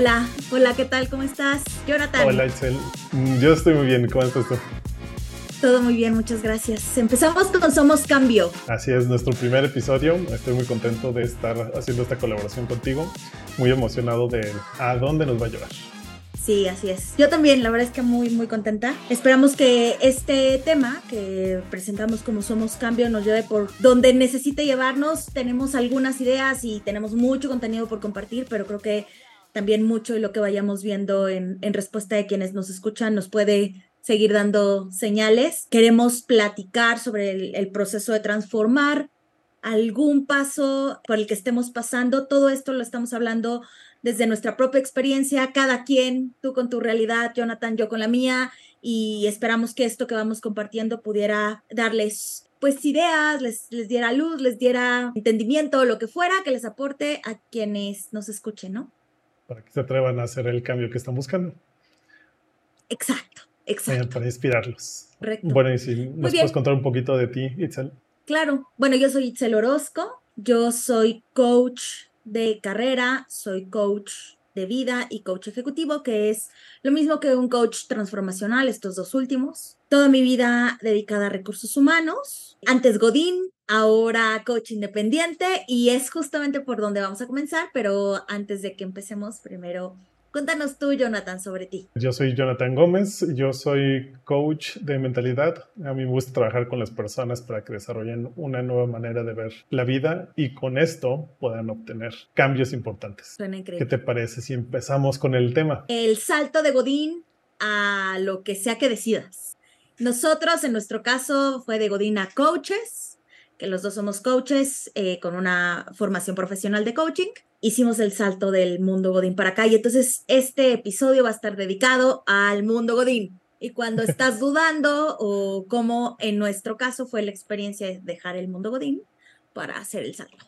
Hola, hola, ¿qué tal? ¿Cómo estás? Jonathan. Hola, Itzel. Mm, yo estoy muy bien. ¿Cómo estás tú? Todo muy bien, muchas gracias. Empezamos con Somos Cambio. Así es, nuestro primer episodio. Estoy muy contento de estar haciendo esta colaboración contigo. Muy emocionado de a dónde nos va a llevar. Sí, así es. Yo también, la verdad es que muy, muy contenta. Esperamos que este tema que presentamos como Somos Cambio nos lleve por donde necesite llevarnos. Tenemos algunas ideas y tenemos mucho contenido por compartir, pero creo que también mucho de lo que vayamos viendo en, en respuesta de quienes nos escuchan nos puede seguir dando señales. Queremos platicar sobre el, el, proceso de transformar algún paso por el que estemos pasando. Todo esto lo estamos hablando desde nuestra propia experiencia, cada quien, tú con tu realidad, Jonathan, yo con la mía, y esperamos que esto que vamos compartiendo pudiera darles pues ideas, les, les diera luz, les diera entendimiento, lo que fuera, que les aporte a quienes nos escuchen, ¿no? Para que se atrevan a hacer el cambio que están buscando. Exacto, exacto. Para inspirarlos. Correcto. Bueno, y si nos puedes contar un poquito de ti, Itzel. Claro, bueno, yo soy Itzel Orozco, yo soy coach de carrera, soy coach de vida y coach ejecutivo, que es lo mismo que un coach transformacional, estos dos últimos. Toda mi vida dedicada a recursos humanos, antes Godín, ahora coach independiente y es justamente por donde vamos a comenzar, pero antes de que empecemos, primero Cuéntanos tú, Jonathan, sobre ti. Yo soy Jonathan Gómez, yo soy coach de mentalidad. A mí me gusta trabajar con las personas para que desarrollen una nueva manera de ver la vida y con esto puedan obtener cambios importantes. Suena increíble. ¿Qué te parece si empezamos con el tema? El salto de Godín a lo que sea que decidas. Nosotros, en nuestro caso, fue de Godín a coaches, que los dos somos coaches eh, con una formación profesional de coaching hicimos el salto del mundo Godín para acá. Y entonces este episodio va a estar dedicado al mundo Godín. Y cuando estás dudando o como en nuestro caso fue la experiencia de dejar el mundo Godín para hacer el salto.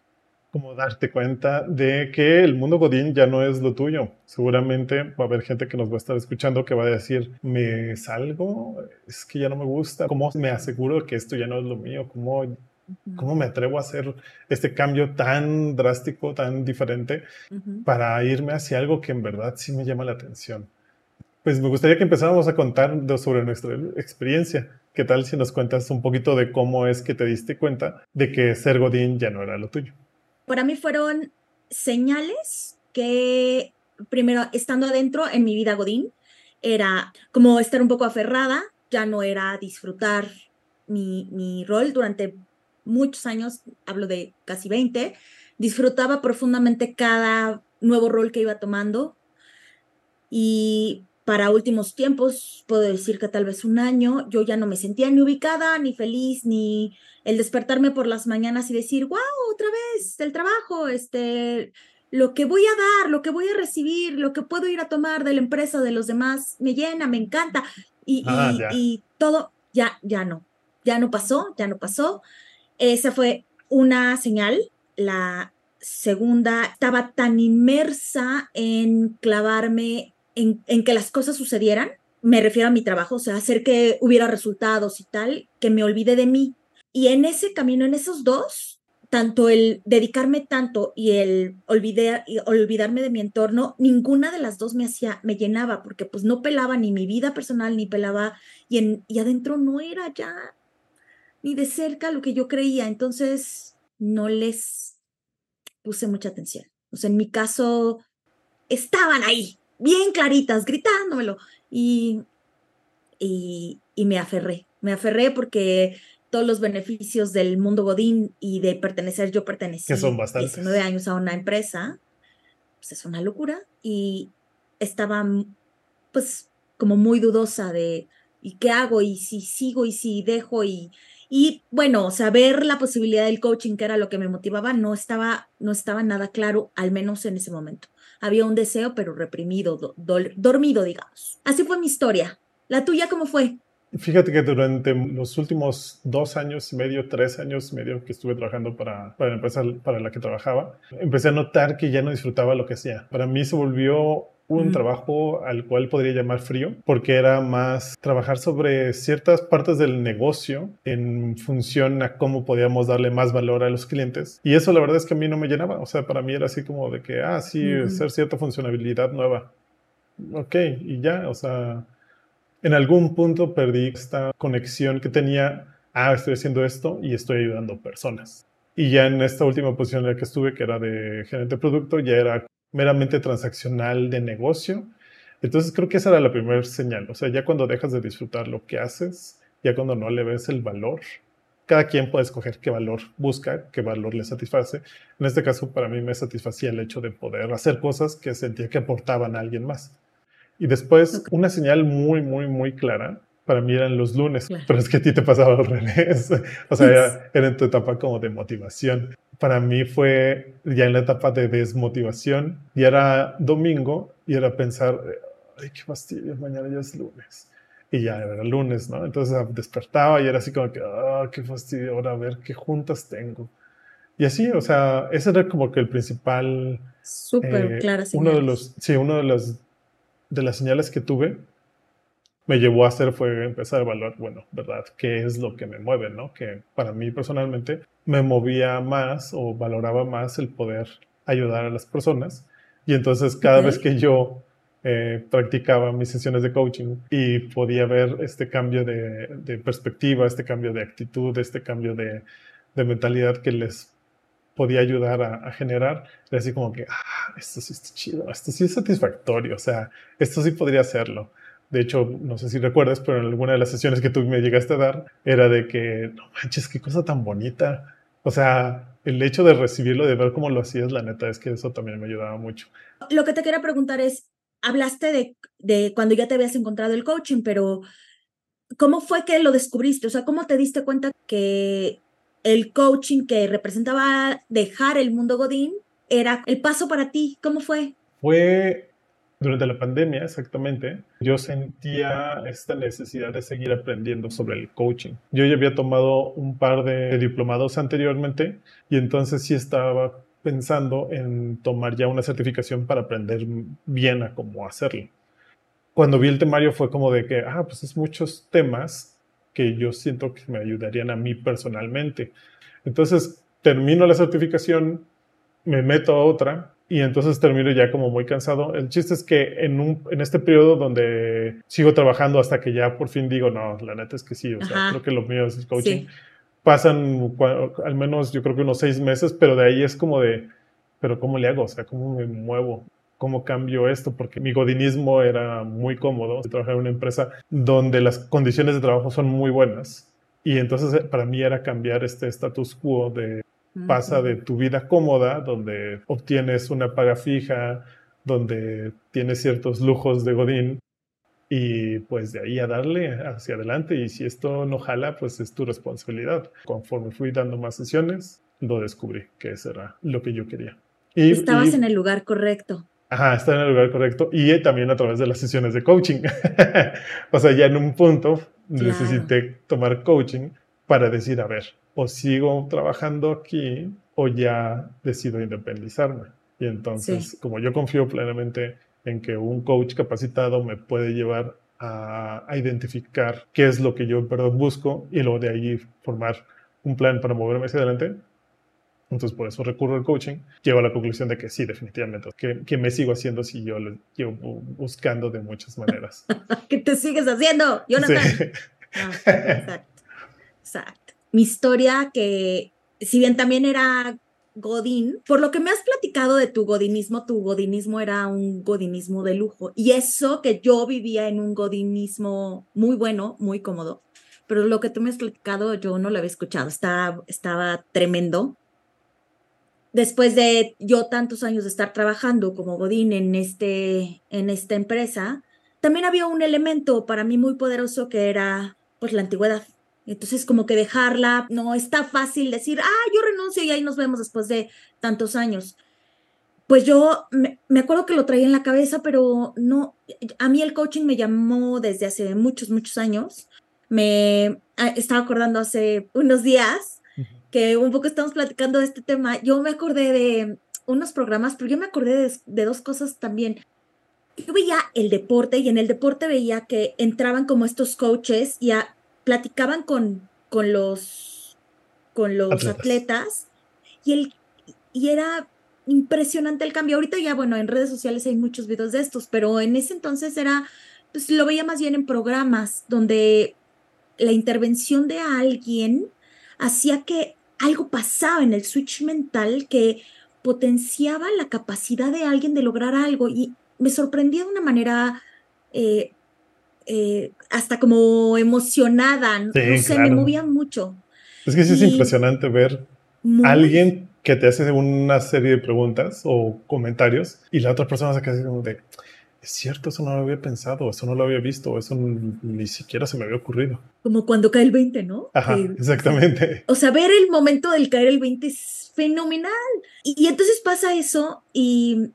Como darte cuenta de que el mundo Godín ya no es lo tuyo. Seguramente va a haber gente que nos va a estar escuchando que va a decir, me salgo, es que ya no me gusta, ¿cómo me aseguro que esto ya no es lo mío? ¿Cómo ¿Cómo me atrevo a hacer este cambio tan drástico, tan diferente, uh -huh. para irme hacia algo que en verdad sí me llama la atención? Pues me gustaría que empezáramos a contar sobre nuestra experiencia. ¿Qué tal si nos cuentas un poquito de cómo es que te diste cuenta de que ser Godín ya no era lo tuyo? Para mí fueron señales que, primero, estando adentro en mi vida Godín, era como estar un poco aferrada, ya no era disfrutar mi, mi rol durante muchos años, hablo de casi 20, disfrutaba profundamente cada nuevo rol que iba tomando y para últimos tiempos, puedo decir que tal vez un año, yo ya no me sentía ni ubicada, ni feliz, ni el despertarme por las mañanas y decir, wow, otra vez el trabajo, este, lo que voy a dar, lo que voy a recibir, lo que puedo ir a tomar de la empresa, de los demás, me llena, me encanta. Y, ah, y, y todo, ya, ya no, ya no pasó, ya no pasó. Esa fue una señal. La segunda, estaba tan inmersa en clavarme en, en, que las cosas sucedieran. Me refiero a mi trabajo, o sea, hacer que hubiera resultados y tal, que me olvidé de mí. Y en ese camino, en esos dos, tanto el dedicarme tanto y el olvidar, y olvidarme de mi entorno, ninguna de las dos me hacía, me llenaba, porque pues no pelaba ni mi vida personal, ni pelaba, y, en, y adentro no era ya ni de cerca lo que yo creía, entonces no les puse mucha atención. O sea, en mi caso, estaban ahí, bien claritas, gritándomelo, y, y, y me aferré, me aferré porque todos los beneficios del mundo Godín y de pertenecer, yo pertenecí que son bastantes. 19 años a una empresa, pues es una locura, y estaba pues como muy dudosa de, ¿y qué hago? ¿Y si sigo? ¿Y si dejo? Y, y bueno, saber la posibilidad del coaching, que era lo que me motivaba, no estaba, no estaba nada claro, al menos en ese momento. Había un deseo, pero reprimido, do, do, dormido, digamos. Así fue mi historia. ¿La tuya cómo fue? Fíjate que durante los últimos dos años y medio, tres años y medio que estuve trabajando para, para la empresa para la que trabajaba, empecé a notar que ya no disfrutaba lo que hacía. Para mí se volvió un trabajo al cual podría llamar frío, porque era más trabajar sobre ciertas partes del negocio en función a cómo podíamos darle más valor a los clientes. Y eso la verdad es que a mí no me llenaba. O sea, para mí era así como de que, ah, sí, hacer cierta funcionalidad nueva. Ok, y ya, o sea, en algún punto perdí esta conexión que tenía, ah, estoy haciendo esto y estoy ayudando personas. Y ya en esta última posición en la que estuve, que era de gerente de producto, ya era meramente transaccional de negocio. Entonces creo que esa era la primera señal. O sea, ya cuando dejas de disfrutar lo que haces, ya cuando no le ves el valor, cada quien puede escoger qué valor busca, qué valor le satisface. En este caso, para mí me satisfacía el hecho de poder hacer cosas que sentía que aportaban a alguien más. Y después, una señal muy, muy, muy clara para mí eran los lunes, pero es que a ti te pasaba al revés. o sea, era, era, en tu etapa como de motivación para mí fue ya en la etapa de desmotivación y era domingo y era pensar, ay, qué fastidio, mañana ya es lunes. Y ya era lunes, ¿no? Entonces despertaba y era así como que, ah, qué fastidio, ahora a ver qué juntas tengo. Y así, o sea, ese era como que el principal... Súper eh, claro. Uno de los, sí, uno de los de las señales que tuve me llevó a hacer fue empezar a evaluar, bueno, ¿verdad? ¿Qué es lo que me mueve, no? Que para mí personalmente me movía más o valoraba más el poder ayudar a las personas. Y entonces cada vez que yo eh, practicaba mis sesiones de coaching y podía ver este cambio de, perspectiva, este cambio de actitud, este cambio de, mentalidad que les podía ayudar a, a, generar, era así como que, ah, esto sí está chido, esto sí es satisfactorio, o sea, esto sí podría hacerlo. De hecho, no sé si recuerdas, pero en alguna de las sesiones que tú me llegaste a dar era de que, no manches, qué cosa tan bonita. O sea, el hecho de recibirlo, de ver cómo lo hacías, la neta es que eso también me ayudaba mucho. Lo que te quería preguntar es, hablaste de, de cuando ya te habías encontrado el coaching, pero ¿cómo fue que lo descubriste? O sea, ¿cómo te diste cuenta que el coaching que representaba dejar el mundo Godín era el paso para ti? ¿Cómo fue? Fue durante la pandemia, exactamente, yo sentía esta necesidad de seguir aprendiendo sobre el coaching. Yo ya había tomado un par de diplomados anteriormente y entonces sí estaba pensando en tomar ya una certificación para aprender bien a cómo hacerlo. Cuando vi el temario fue como de que, ah, pues es muchos temas que yo siento que me ayudarían a mí personalmente. Entonces termino la certificación, me meto a otra y entonces termino ya como muy cansado. El chiste es que en, un, en este periodo donde sigo trabajando hasta que ya por fin digo, no, la neta es que sí, o sea, creo que lo mío es coaching. Pasan al menos yo creo que unos seis meses, pero de ahí es como de, pero ¿cómo le hago? O sea, ¿cómo me muevo? ¿Cómo cambio esto? Porque mi godinismo era muy cómodo. Trabajar en una empresa donde las condiciones de trabajo son muy buenas. Y entonces eh, para mí era cambiar este status quo de Pasa de tu vida cómoda, donde obtienes una paga fija, donde tienes ciertos lujos de Godín, y pues de ahí a darle hacia adelante. Y si esto no jala, pues es tu responsabilidad. Conforme fui dando más sesiones, lo descubrí que eso era lo que yo quería. Y, Estabas en el lugar correcto. Ajá, estaba en el lugar correcto y también a través de las sesiones de coaching. o sea, ya en un punto necesité tomar coaching para decir, a ver, o sigo trabajando aquí o ya decido independizarme. Y entonces, como yo confío plenamente en que un coach capacitado me puede llevar a, identificar qué es lo que yo en verdad busco y luego de ahí formar un plan para moverme hacia adelante. Entonces, por eso recurro al coaching. Llego a la conclusión de que sí, definitivamente. Que, que me sigo haciendo si yo lo llevo buscando de muchas maneras. ¿Qué te sigues haciendo? No Sí. Ah, exacto. Mi historia que, si bien también era Godín, por lo que me has platicado de tu godinismo, tu godinismo era un godinismo de lujo. Y eso que yo vivía en un godinismo muy bueno, muy cómodo. Pero lo que tú me has platicado yo no lo había escuchado. Estaba, estaba tremendo. Después de yo tantos años de estar trabajando como Godín en, este, en esta empresa, también había un elemento para mí muy poderoso que era pues la antigüedad. Entonces, como que dejarla, no está fácil decir, ah, yo renuncio y ahí nos vemos después de tantos años. Pues yo me, acuerdo que lo traía en la cabeza, pero no, a mí el coaching me llamó desde hace muchos, muchos años. Me ah, estaba acordando hace unos días que un poco estamos platicando de este tema. Yo me acordé de unos programas, pero yo me acordé de, de dos cosas también. yo veía el deporte y en el deporte veía que entraban como estos coaches y platicaban con, con los, con los atletas. y, el, y era impresionante el cambio. Ahorita ya, bueno, en redes sociales hay muchos videos de estos, pero en ese entonces era, pues lo veía más bien en programas donde la intervención de alguien hacía que algo pasaba en el switch mental que potenciaba la capacidad de alguien de lograr algo y me sorprendía de una manera eh, eh, hasta como emocionada, no sé, me movía mucho. Es que sí es impresionante ver a alguien que te hace una serie de preguntas o comentarios y la otra persona se queda así como de, es cierto, eso no lo había pensado, eso no lo había visto, eso ni siquiera se me había ocurrido. Como cuando cae el 20, ¿no? Ajá, exactamente. O sea, ver el momento del caer el 20 es fenomenal. y entonces pasa eso y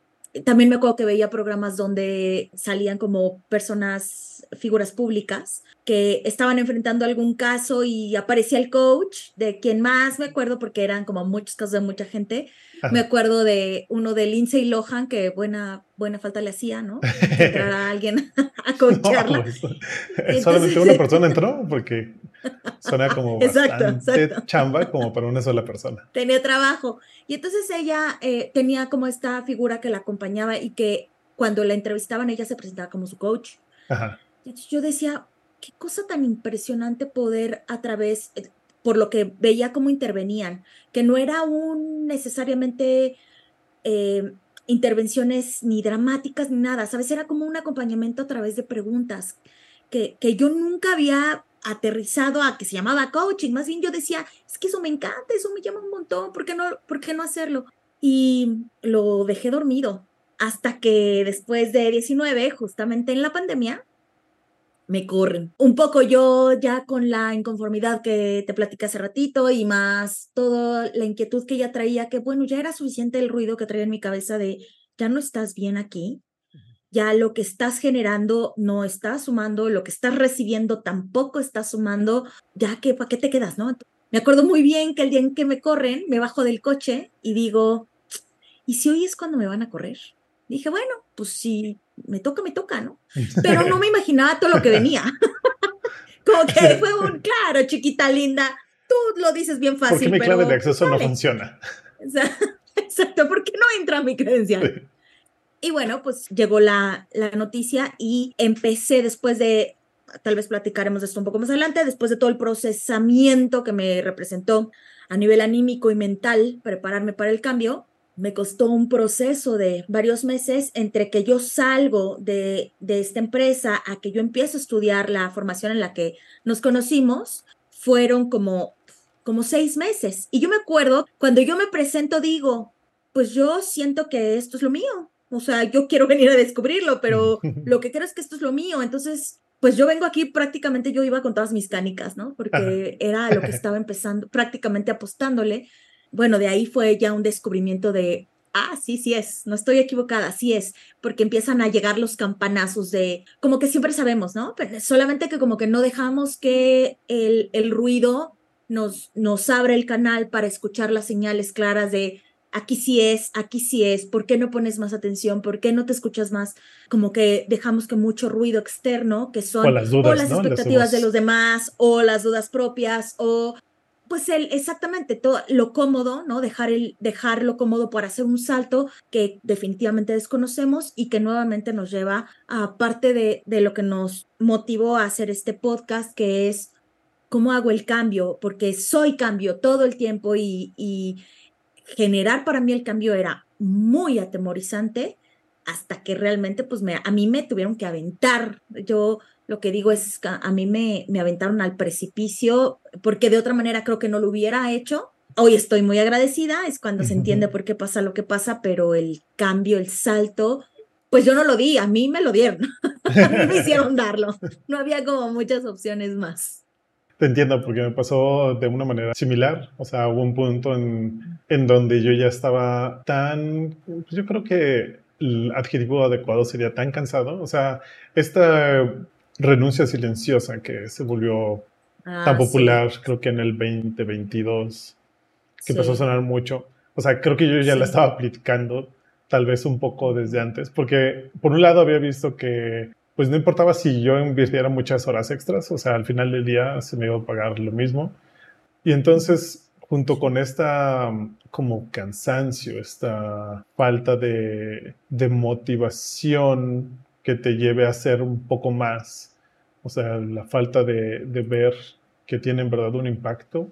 también me acuerdo que veía programas donde salían como personas, figuras públicas, que estaban enfrentando algún caso y aparecía el coach, de quien más me acuerdo, porque eran como muchos casos de mucha gente. Me acuerdo de uno de Lindsay Lohan, que buena, buena falta le hacía, ¿no? Entrar a alguien a coacharla. solamente una persona entró, porque suena como bastante chamba como para una sola persona. Tenía trabajo. Y entonces ella eh, tenía como esta figura que la acompañaba y que cuando la entrevistaban ella se presentaba como su coach. Ajá. Entonces yo decía, qué cosa tan impresionante poder a través, eh, por lo que veía cómo intervenían, que no era un necesariamente eh, intervenciones ni dramáticas ni nada, ¿sabes? Era como un acompañamiento a través de preguntas que, que yo nunca había aterrizado a que se llamaba coaching, más bien yo decía, es que eso me encanta, eso me llama un montón, ¿por qué no, por qué no hacerlo? Y lo dejé dormido hasta que después de 19, justamente en la pandemia, me corren. Un poco yo ya con la inconformidad que te platicé hace ratito y más toda la inquietud que ya traía, que bueno, ya era suficiente el ruido que traía en mi cabeza de, ya no estás bien aquí, ya lo que estás generando no está sumando, lo que estás recibiendo tampoco está sumando, ya que, ¿para qué te quedas, no? Me acuerdo muy bien que el día en que me corren, me bajo del coche y digo, ¿y si hoy es cuando me van a correr? Dije, bueno, pues si me toca, me toca, ¿no? Pero no me imaginaba todo lo que venía. Como que fue un, claro, chiquita linda, tú lo dices bien fácil. Porque mi clave de acceso no funciona. Exacto, ¿por qué no entra mi credencial? Y bueno, pues llegó la, la noticia y empecé después de, tal vez platicaremos de esto un poco más adelante, después de todo el procesamiento que me representó a nivel anímico y mental prepararme para el cambio, me costó un proceso de varios meses entre que yo salgo de, de, esta empresa a que yo empiezo a estudiar la formación en la que nos conocimos, fueron como, como seis meses. Y yo me acuerdo, cuando yo me presento, digo, pues yo siento que esto es lo mío. O sea, yo quiero venir a descubrirlo, pero lo que creo es que esto es lo mío. Entonces, pues yo vengo aquí prácticamente, yo iba con todas mis canicas, ¿no? Porque era lo que estaba empezando, prácticamente apostándole bueno, de ahí fue ya un descubrimiento de, ah, sí, sí es, no estoy equivocada, sí es, porque empiezan a llegar los campanazos de, como que siempre sabemos, ¿no? Pero solamente que como que no dejamos que el, el ruido nos, nos abra el canal para escuchar las señales claras de, aquí sí es, aquí sí es, ¿por qué no pones más atención? ¿Por qué no te escuchas más? Como que dejamos que mucho ruido externo, que son o las, dudas, las expectativas de los demás, o las dudas propias, o pues el, exactamente todo lo cómodo, ¿no? Dejar el, dejarlo cómodo para hacer un salto que definitivamente desconocemos y que nuevamente nos lleva a parte de, de lo que nos motivó a hacer este podcast, que es cómo hago el cambio, porque soy cambio todo el tiempo y, y generar para mí el cambio era muy atemorizante hasta que realmente pues me, a mí me tuvieron que aventar. Yo lo que digo es que a mí me, me aventaron al precipicio porque de otra manera creo que no lo hubiera hecho. Hoy estoy muy agradecida, es cuando se entiende por qué pasa lo que pasa, pero el cambio, el salto, pues yo no lo di, a mí me lo dieron, a mí me hicieron darlo. No había como muchas opciones más. Te entiendo, porque me pasó de una manera similar. O sea, hubo un punto en, en donde yo ya estaba tan, pues yo creo que el adjetivo adecuado sería tan cansado. O sea, esta renuncia silenciosa que se volvió ah, tan popular, creo que en el 2022, que empezó a sonar mucho. O sea, creo que yo ya la estaba aplicando tal vez un poco desde antes, porque por un lado había visto que pues no importaba si yo invirtiera muchas horas extras, o sea, al final del día se me iba a pagar lo mismo. Y entonces, junto con esta como cansancio, esta falta de, de motivación que te lleve a hacer un poco más, o sea, la falta de, de ver que tiene en verdad un impacto.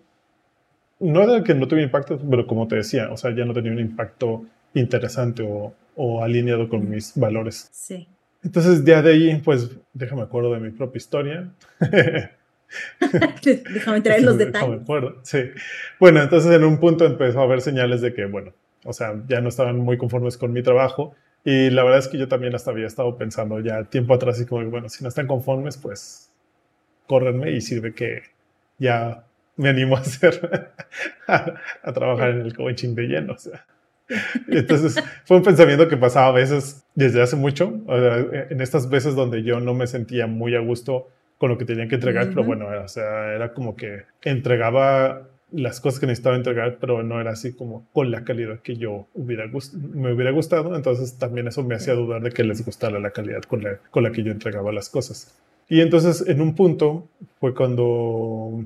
No era que no tuviera impacto, pero como te decía, o sea, ya no tenía un impacto interesante o, o alineado con mis valores. Sí. Entonces, ya de ahí, pues, déjame acuerdo de mi propia historia. déjame traer los detalles. Déjame acuerdo, sí. Bueno, entonces en un punto empezó a haber señales de que, bueno, o sea, ya no estaban muy conformes con mi trabajo. Y la verdad es que yo también hasta había estado pensando ya tiempo atrás y como, bueno, si no están conformes, pues córrenme y sirve que ya me animo a hacer, a, trabajar en el coaching de lleno. O sea. Entonces fue un pensamiento que pasaba a veces desde hace mucho, en estas veces donde yo no me sentía muy a gusto con lo que tenía que entregar, pero bueno, o sea, era como que entregaba las cosas que necesitaba entregar, pero no era así como con la calidad que yo hubiera me hubiera gustado. Entonces también eso me hacía dudar de que les gustara la calidad con la, con la que yo entregaba las cosas. Y entonces en un punto fue cuando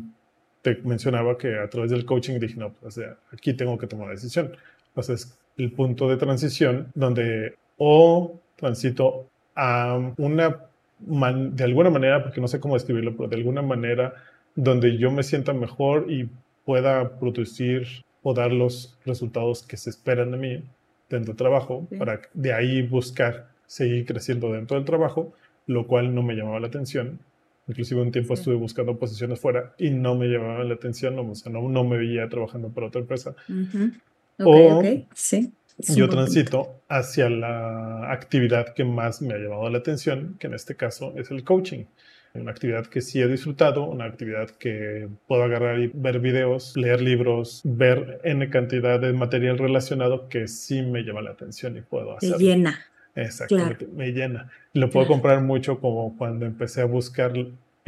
te mencionaba que a través del coaching dije, no, pues, o sea, aquí tengo que tomar una decisión. Entonces, el punto de transición donde o transito a una, de alguna manera, porque no sé cómo describirlo, pero de alguna manera donde yo me sienta mejor y pueda producir o dar los resultados que se esperan de mí dentro del trabajo, para de ahí buscar seguir creciendo dentro del trabajo, lo cual no me llamaba la atención. Inclusive un tiempo estuve buscando posiciones fuera y no me llamaba la atención, no, o sea, no, no me veía trabajando para otra empresa o sí. yo transito hacia la actividad que más me ha llamado la atención, que en este caso es el coaching. Una actividad que sí he disfrutado, una actividad que puedo agarrar y ver videos, leer libros, ver N cantidad de material relacionado que sí me llama la atención y puedo hacer. Me llena. Exactamente, me llena. Lo puedo comprar mucho como cuando empecé a buscar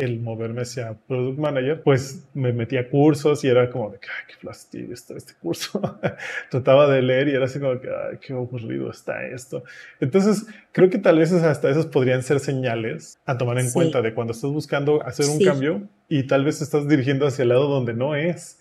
el moverme hacia Product Manager, pues me metía a cursos y era como de que, ay, qué fastidio está este curso. Trataba de leer y era así como que, ay, qué aburrido está esto. Entonces, creo que tal vez hasta esos podrían ser señales a tomar en cuenta de cuando estás buscando hacer un cambio y tal vez estás dirigiendo hacia el lado donde no es.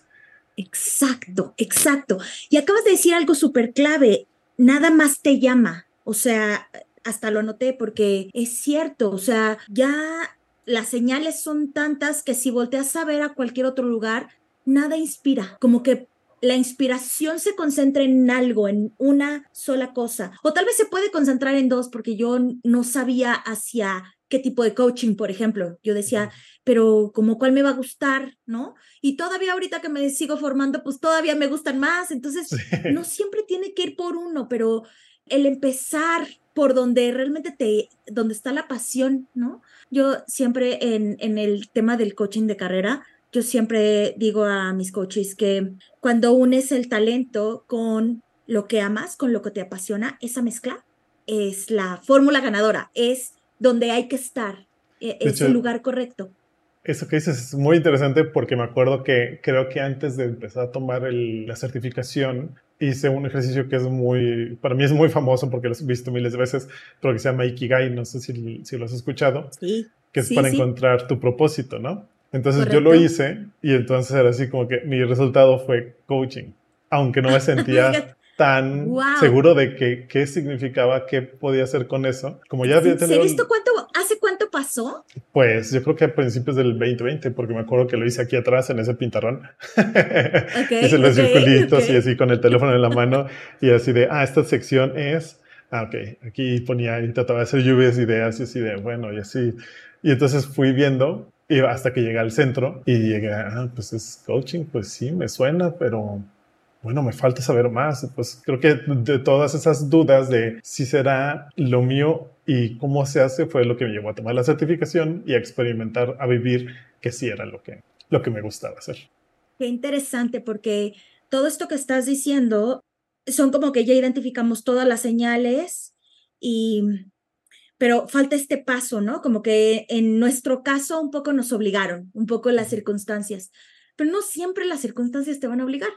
Exacto, exacto. Y acabas de decir algo súper clave, nada más te llama. O sea, hasta lo anoté porque es cierto, o sea, ya las señales son tantas que si volteas a ver a cualquier otro lugar, nada inspira, como que la inspiración se concentra en algo, en una sola cosa. O tal vez se puede concentrar en dos, porque yo no sabía hacia qué tipo de coaching, por ejemplo. Yo decía, pero como cuál me va a gustar, ¿no? Y todavía ahorita que me sigo formando, pues todavía me gustan más. Entonces, no siempre tiene que ir por uno, pero el empezar por donde realmente te, donde está la pasión, ¿no? Yo siempre en, en el tema del coaching de carrera, yo siempre digo a mis coaches que cuando unes el talento con lo que amas, con lo que te apasiona, esa mezcla es la fórmula ganadora, es donde hay que estar, e, es el lugar correcto. Eso que dices es muy interesante porque me acuerdo que creo que antes de empezar a tomar la certificación, hice un ejercicio que es muy, para mí es muy famoso porque lo he visto miles de veces, pero que se llama Ikigai, no sé si, si lo has escuchado, sí, que es para encontrar tu propósito, ¿no? Entonces yo lo hice y entonces era así como que mi resultado fue coaching, aunque no me sentía tan seguro de que, qué significaba, qué podía hacer con eso. Como ya había tenido... ¿Esto cuánto, hace cuánto pasó? Pues yo creo que a principios del 2020, porque me acuerdo que lo hice aquí atrás en ese pintarrón. Okay, hice los circulitos y así con el teléfono en la mano y así de, ah, esta sección es... Ah, ok, aquí ponía y trataba de hacer lluvias, ideas y así de, bueno, y así. Y entonces fui viendo y hasta que llegué al centro y llegué, ah, pues es coaching, pues sí, me suena, pero bueno, me falta saber más. Pues creo que de todas esas dudas de si será lo mío y cómo se hace fue lo que me llevó a tomar la certificación y a experimentar, a vivir que sí era lo que, lo que me gustaba hacer. Qué interesante porque todo esto que estás diciendo son como que ya identificamos todas las señales y pero falta este paso, ¿no? Como que en nuestro caso un poco nos obligaron, un poco las circunstancias, pero no siempre las circunstancias te van a obligar.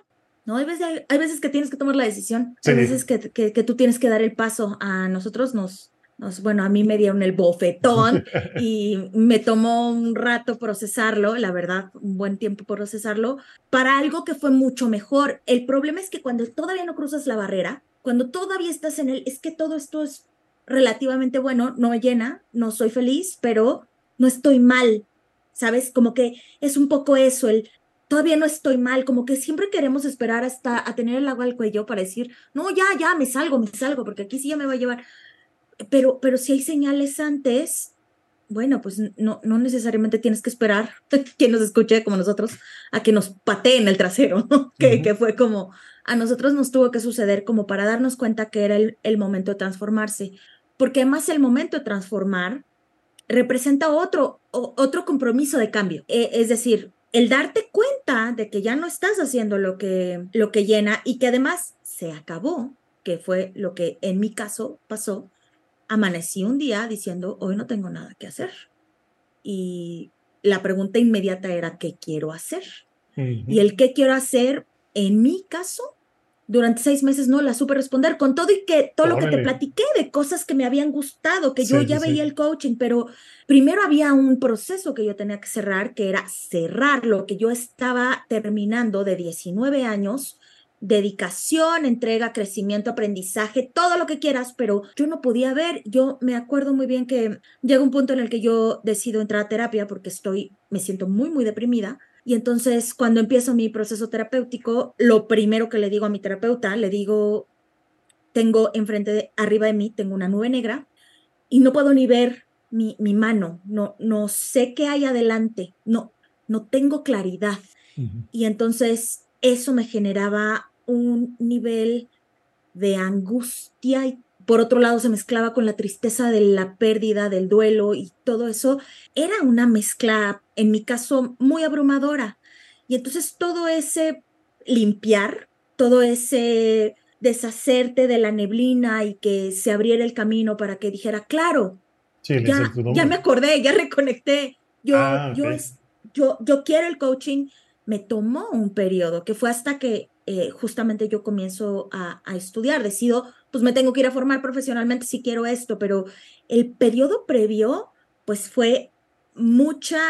¿No? Hay veces, hay veces que tienes que tomar la decisión, hay veces que, que, que, tú tienes que dar el paso. A nosotros nos, nos, bueno, a mí me dieron el bofetón y me tomó un rato procesarlo, la verdad, un buen tiempo procesarlo, para algo que fue mucho mejor. El problema es que cuando todavía no cruzas la barrera, cuando todavía estás en el, es que todo esto es relativamente bueno, no me llena, no soy feliz, pero no estoy mal, ¿sabes? Como que es un poco eso, el todavía no estoy mal, como que siempre queremos esperar hasta a tener el agua al cuello para decir, no, ya, ya, me salgo, me salgo, porque aquí sí ya me va a llevar. Pero, pero si hay señales antes, bueno, pues no, no necesariamente tienes que esperar que nos escuche como nosotros a que nos pateen el trasero, que, que fue como a nosotros nos tuvo que suceder como para darnos cuenta que era el, el momento de transformarse, porque además el momento de transformar representa otro, otro compromiso de cambio, e, es decir, el darte cuenta de que ya no estás haciendo lo que, lo que llena y que además se acabó, que fue lo que en mi caso pasó, amanecí un día diciendo, hoy no tengo nada que hacer. Y la pregunta inmediata era, ¿qué quiero hacer? Y el qué quiero hacer, en mi caso, durante seis meses no la supe responder, con todo y que todo lo que te platiqué de cosas que me habían gustado, que yo ya veía el coaching, pero primero había un proceso que yo tenía que cerrar, que era cerrar lo que yo estaba terminando de 19 años, dedicación, entrega, crecimiento, aprendizaje, todo lo que quieras, pero yo no podía ver, yo me acuerdo muy bien que llega un punto en el que yo decido entrar a terapia porque estoy, me siento muy, muy deprimida y entonces cuando empiezo mi proceso terapéutico, lo primero que le digo a mi terapeuta, le digo, tengo enfrente, de, arriba de mí, tengo una nube negra y no puedo ni ver mi, mi mano, no, no sé qué hay adelante, no, no tengo claridad. Y entonces eso me generaba un nivel de angustia y por otro lado se mezclaba con la tristeza de la pérdida, del duelo y todo eso. Era una mezcla, en mi caso, muy abrumadora. Y entonces todo ese limpiar, todo ese deshacerte de la neblina y que se abriera el camino para que dijera, claro, ya, ya, me acordé, ya reconecté. Yo, ah, yo, yo, yo quiero el coaching. Me tomó un periodo que fue hasta que eh, justamente yo comienzo a, a, estudiar, decido, pues me tengo que ir a formar profesionalmente si quiero esto, pero el periodo previo, pues fue mucha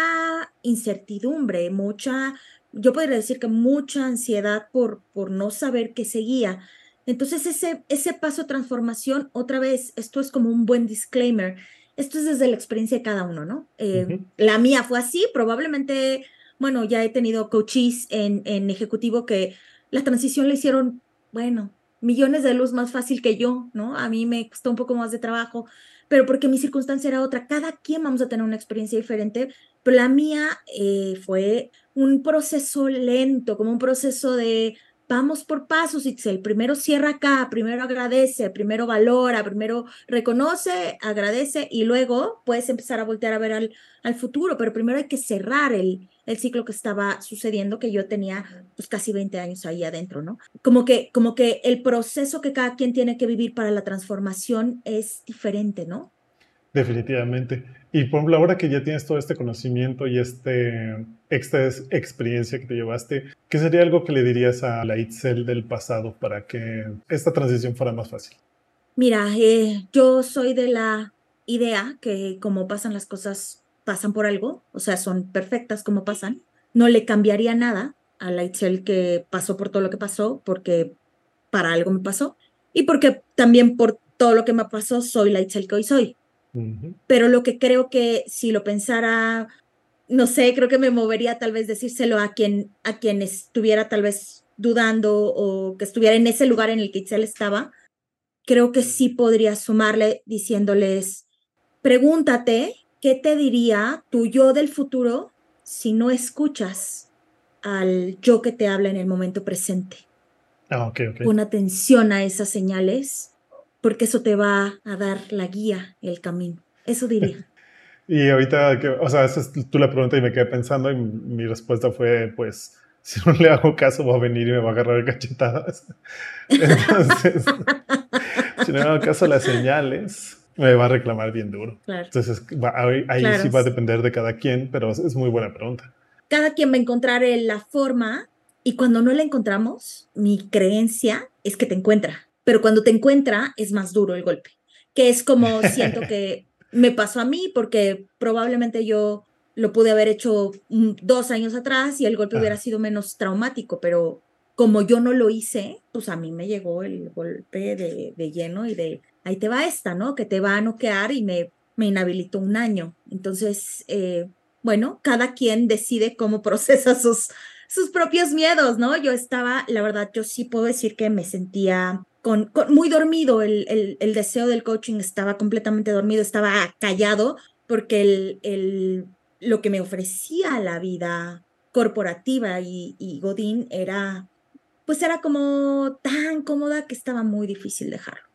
incertidumbre, mucha, yo podría decir que mucha ansiedad por, por no saber qué seguía. Entonces ese, ese paso transformación, otra vez, esto es como un buen disclaimer, esto es desde la experiencia de cada uno, ¿no? Eh, la mía fue así, probablemente, bueno, ya he tenido coaches en, en ejecutivo que la transición la hicieron, bueno, millones de luz más fácil que yo, ¿no? A mí me costó un poco más de trabajo, pero porque mi circunstancia era otra. Cada quien vamos a tener una experiencia diferente, pero la mía eh, fue un proceso lento, como un proceso de vamos por pasos, y el primero cierra acá, primero agradece, primero valora, primero reconoce, agradece y luego puedes empezar a voltear a ver al futuro, pero primero hay que cerrar el, el ciclo que estaba sucediendo, que yo tenía pues casi 20 años ahí adentro, ¿no? Como que, como que el proceso que cada quien tiene que vivir para la transformación es diferente, ¿no? Definitivamente. Y por ejemplo, ahora que ya tienes todo este conocimiento y este, esta experiencia que te llevaste, ¿qué sería algo que le dirías a la Itzel del pasado para que esta transición fuera más fácil? Mira, eh, yo soy de la idea que como pasan las cosas, pasan por algo, o sea, son perfectas como pasan. No le cambiaría nada a la Itzel que pasó por todo lo que pasó, porque para algo me pasó, y porque también por todo lo que me pasó soy la Itzel que hoy soy. Pero lo que creo que si lo pensara, no sé, creo que me movería tal vez decírselo a quien, a quien estuviera tal vez dudando o que estuviera en ese lugar en el que Itzel estaba, creo que sí podría sumarle diciéndoles, pregúntate qué te diría tu yo del futuro si no escuchas al yo que te habla en el momento presente. Ah, Pon atención a esas señales porque eso te va a dar la guía, el camino. Eso diría. y ahorita, que, o sea, esa es tú la pregunta y me quedé pensando y mi respuesta fue, pues, si no le hago caso va a venir y me va a agarrar cachetadas. Entonces, si no le hago caso a las señales, me va a reclamar bien duro. Entonces, ahí, sí va a depender de cada quien, pero es muy buena pregunta. Cada quien va a encontrar la forma Y cuando no la encontramos, mi creencia es que te encuentra, pero cuando te encuentra es más duro el golpe, que es como siento que me pasó a mí porque probablemente yo lo pude haber hecho dos años atrás y el golpe hubiera sido menos traumático, pero como yo no lo hice, pues a mí me llegó el golpe de, de lleno y de ahí te va esta, ¿no? Que te va a noquear y me, me inhabilitó un año. Entonces, eh, bueno, cada quien decide cómo procesa sus, sus propios miedos, ¿no? Yo estaba, la verdad, yo sí puedo decir que me sentía con, muy dormido, el, el, el, deseo del coaching estaba completamente dormido, estaba callado, porque el, el, lo que me ofrecía la vida corporativa y, y Godín era, pues era como tan cómoda que estaba muy difícil dejarlo.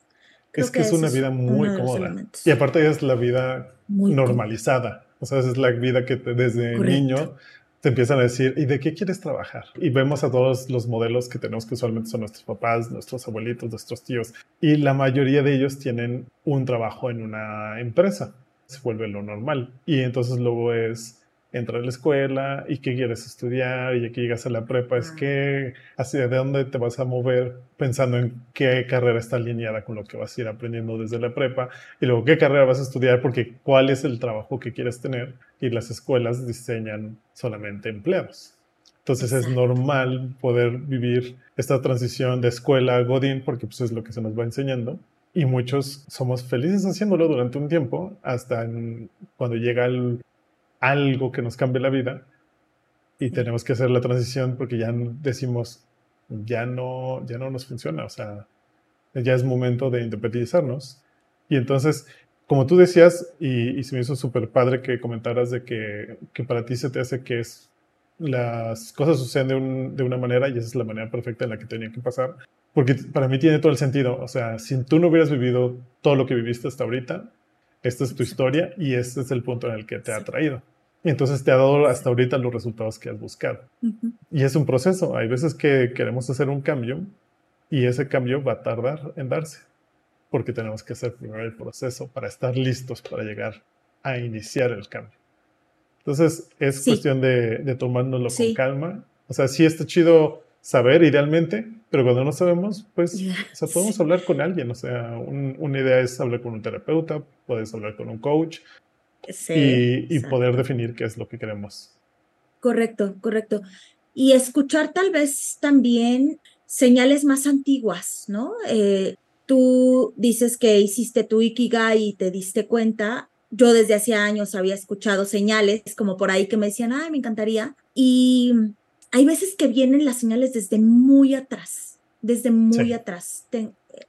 Es que, es una vida muy cómoda. Y aparte es la vida normalizada. O sea, es la vida que desde niño te empiezan a decir, ¿y de qué quieres trabajar? Y vemos a todos los modelos que tenemos que usualmente son nuestros papás, nuestros abuelitos, nuestros tíos, y la mayoría de ellos tienen un trabajo en una empresa. Se vuelve lo normal. Y entonces luego es entrar a la escuela y qué quieres estudiar y aquí llegas a la prepa, es que hacia de dónde te vas a mover pensando en qué carrera está alineada con lo que vas a ir aprendiendo desde la prepa y luego qué carrera vas a estudiar porque cuál es el trabajo que quieres tener y las escuelas diseñan solamente empleados. Entonces es normal poder vivir esta transición de escuela a Godín porque pues es lo que se nos va enseñando. Y muchos somos felices haciéndolo durante un tiempo hasta cuando llega el algo que nos cambie la vida y tenemos que hacer la transición porque ya decimos, ya no, ya no nos funciona, o sea, ya es momento de independizarnos. Y entonces, como tú decías, y, se me hizo súper padre que comentaras de que, que, para ti se te hace que es, las cosas suceden de, de, una manera y esa es la manera perfecta en la que tenían que pasar, porque para mí tiene todo el sentido, o sea, si tú no hubieras vivido todo lo que viviste hasta ahorita, esta es tu historia y este es el punto en el que te ha traído. Y entonces te ha dado hasta ahorita los resultados que has buscado. Y es un proceso. Hay veces que queremos hacer un cambio y ese cambio va a tardar en darse, porque tenemos que hacer primero el proceso para estar listos para llegar a iniciar el cambio. Entonces es cuestión de, de tomárnoslo con calma. O sea, sí está chido saber idealmente, pero cuando no sabemos, pues o sea, podemos hablar con alguien. O sea, una idea es hablar con un terapeuta, puedes hablar con un coach y, y poder definir qué es lo que queremos. Correcto, correcto. Y escuchar tal vez también señales más antiguas, ¿no? Eh, tú dices que hiciste tu Ikigai y te diste cuenta. Yo desde hace años había escuchado señales como por ahí que me decían, ay, me encantaría. Y hay veces que vienen las señales desde muy atrás, desde muy atrás.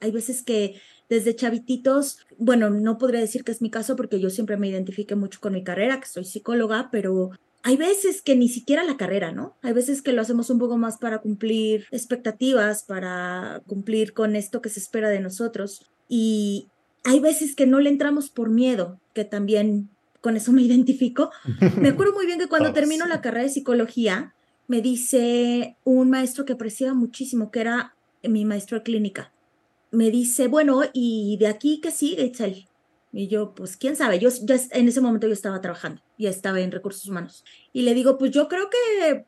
hay veces que desde chavititos, bueno, no podría decir que es mi caso porque yo siempre me identifique mucho con mi carrera, que soy psicóloga, pero hay veces que ni siquiera la carrera, ¿no? Hay veces que lo hacemos un poco más para cumplir expectativas, para cumplir con esto que se espera de nosotros. Y hay veces que no le entramos por miedo, que también con eso me identifico. Me acuerdo muy bien que cuando termino la carrera de psicología, me dice un maestro que apreciaba muchísimo, que era mi maestro de clínica. Me dice, bueno, ¿y de aquí qué sigue, Itzel? Y yo, pues, quién sabe, yo ya en ese momento yo estaba trabajando, ya estaba en recursos humanos. Y le digo, pues yo creo que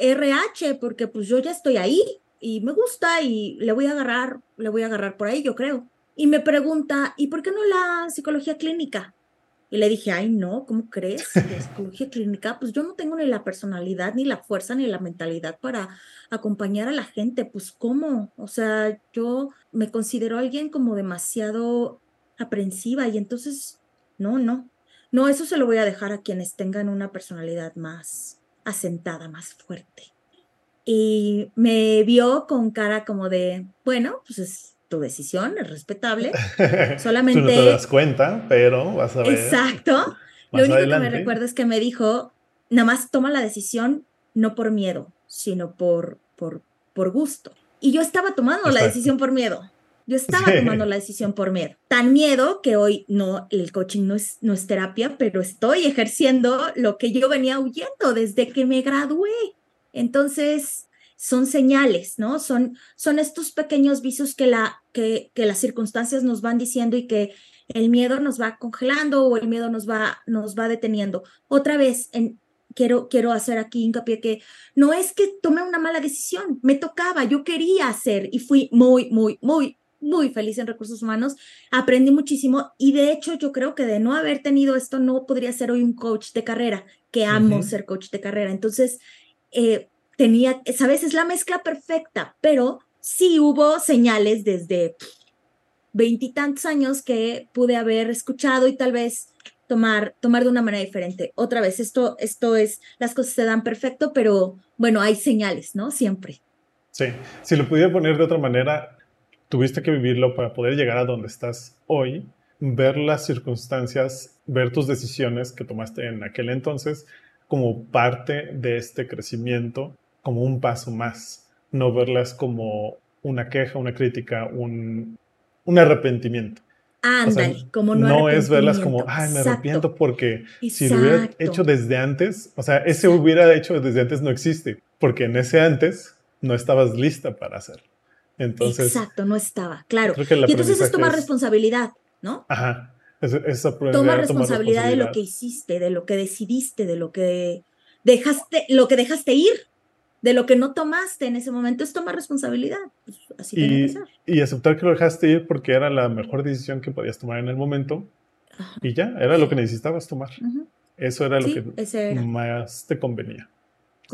RH, porque pues yo ya estoy ahí y me gusta y le voy a agarrar, le voy a agarrar por ahí, yo creo. Y me pregunta, ¿y por qué no la psicología clínica? Y le dije, ay, no, ¿cómo crees? La psicología clínica, pues yo no tengo ni la personalidad, ni la fuerza, ni la mentalidad para acompañar a la gente. Pues, ¿cómo? O sea, yo me considero alguien como demasiado aprensiva y entonces, no, no. No, eso se lo voy a dejar a quienes tengan una personalidad más asentada, más fuerte. Y me vio con cara como de, bueno, pues es tu decisión, es respetable. Solamente... Tú no te das cuenta, pero vas a ver. Exacto. Lo único que me recuerdo es que me dijo, nada más toma la decisión no por miedo, sino por, por, por gusto. Y yo estaba tomando la decisión por miedo. Yo estaba tomando la decisión por miedo. Tan miedo que hoy no, el coaching no es, no es terapia, pero estoy ejerciendo lo que yo venía huyendo desde que me gradué. Entonces, son señales, ¿no? Son, son estos pequeños vicios que, la, que, que las circunstancias nos van diciendo y que el miedo nos va congelando o el miedo nos va, nos va deteniendo. Otra vez, en, quiero, quiero hacer aquí hincapié que no es que tomé una mala decisión, me tocaba, yo quería hacer y fui muy, muy, muy, muy feliz en recursos humanos, aprendí muchísimo y de hecho yo creo que de no haber tenido esto no podría ser hoy un coach de carrera, que amo ser coach de carrera. Entonces, eh, tenía, sabes, es la mezcla perfecta, pero sí hubo señales desde veintitantos años que pude haber escuchado y tal vez tomar, tomar de una manera diferente. Otra vez, esto, esto es, las cosas se dan perfecto, pero bueno, hay señales, ¿no? Siempre. Sí, si lo pudiera poner de otra manera, tuviste que vivirlo para poder llegar a donde estás hoy, ver las circunstancias, ver tus decisiones que tomaste en aquel entonces como parte de este crecimiento, como un paso más, no verlas como una queja, una crítica, un, un arrepentimiento. Ándale, como no. No es verlas como, ay, me arrepiento porque si lo hubiera hecho desde antes, o sea, ese hubiera hecho desde antes no existe, porque en ese antes no estabas lista para hacerlo. Entonces, Exacto, no estaba, claro. y entonces es tomar responsabilidad, ¿no? Ajá. Toma responsabilidad de lo que hiciste, de lo que decidiste, de lo que dejaste, lo que dejaste ir, de lo que no tomaste en ese momento, es tomar responsabilidad. Pues, así y, tiene que ser. y aceptar que lo dejaste ir porque era la mejor decisión que podías tomar en el momento. Y ya, era lo que necesitabas tomar. Eso era lo que más te convenía.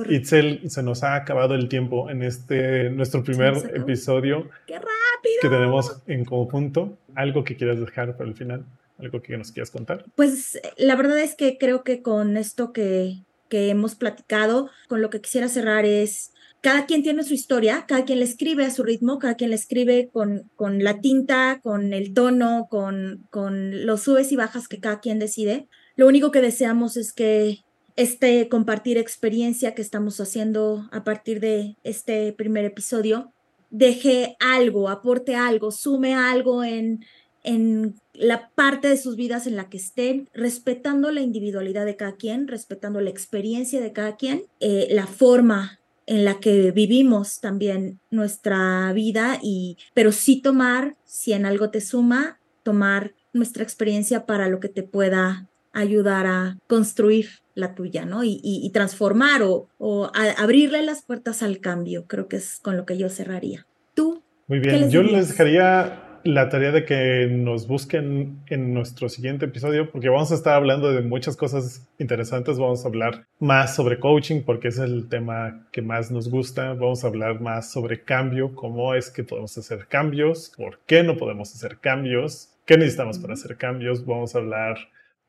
Itzel, se nos ha acabado el tiempo en este nuestro primer episodio. ¡Qué rápido! Que tenemos en conjunto. ¿Algo que quieras dejar para el final? ¿Algo que nos quieras contar? Pues la verdad es que creo que con esto que, que hemos platicado, con lo que quisiera cerrar es, cada quien tiene su historia, cada quien le escribe a su ritmo, cada quien le escribe con, con la tinta, con el tono, con, con los subes y bajas que cada quien decide. Lo único que deseamos es que este compartir experiencia que estamos haciendo a partir de este primer episodio deje algo, aporte algo, sume algo en, en la parte de sus vidas en la que estén, respetando la individualidad de cada quien, respetando la experiencia de cada quien, eh, la forma en la que vivimos también nuestra vida y pero sí tomar si en algo te suma tomar nuestra experiencia para lo que te pueda ayudar a construir la tuya, ¿no? Y, transformar o, o abrirle las puertas al cambio. Creo que es con lo que yo cerraría. ¿Tú? Muy bien, yo les dejaría la tarea de que nos busquen en nuestro siguiente episodio, porque vamos a estar hablando de muchas cosas interesantes. Vamos a hablar más sobre coaching, porque es el tema que más nos gusta. Vamos a hablar más sobre cambio, cómo es que podemos hacer cambios, por qué no podemos hacer cambios, qué necesitamos para hacer cambios. Vamos a hablar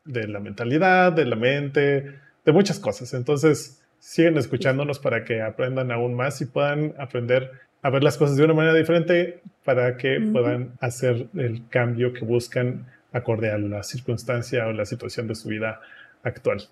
de la mentalidad, de la mente, de muchas cosas. Entonces, siguen escuchándonos para que aprendan aún más y puedan aprender a ver las cosas de una manera diferente para que puedan hacer el cambio que buscan acorde a la circunstancia o la situación de su vida actual.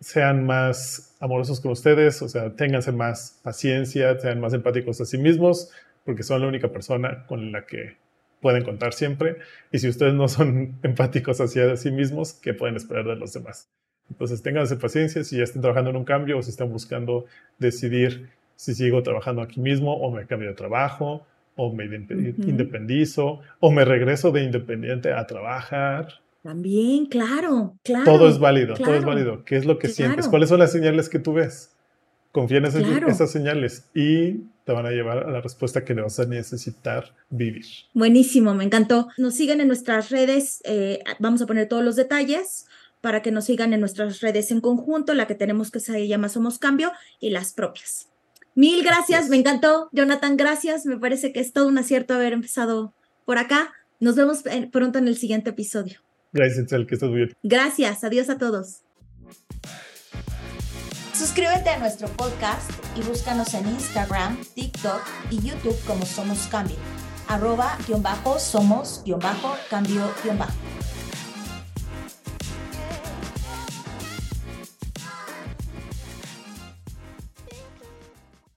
Sean más amorosos con ustedes, o sea, ténganse más paciencia, sean más empáticos a sí mismos, porque son la única persona con la que pueden contar siempre. Y si ustedes no son empáticos hacia sí mismos, ¿qué pueden esperar de los demás? Entonces, ténganse paciencia si ya estén trabajando en un cambio o si están buscando decidir si sigo trabajando aquí mismo o me cambio de trabajo o me independizo o me regreso de independiente a trabajar. También, claro, claro. Todo es válido, todo es válido. ¿Qué es lo que sientes? ¿Cuáles son las señales que tú ves? Confía en esas, señales y te van a llevar a la respuesta que le vas a necesitar vivir. Buenísimo, me encantó. Nos siguen en nuestras redes, eh, vamos a poner todos los detalles para que nos sigan en nuestras redes en conjunto, la que tenemos que se llama Somos Cambio y las propias. Mil gracias, me encantó. Jonathan, gracias. Me parece que es todo un acierto haber empezado por acá. Nos vemos pronto en el siguiente episodio. Gracias, Itzel, que estés bien. Gracias, adiós a todos. Suscríbete a nuestro podcast y búscanos en Instagram, TikTok y YouTube como Somos Cambio. Arroba guion bajo somos guion bajo cambio guion bajo.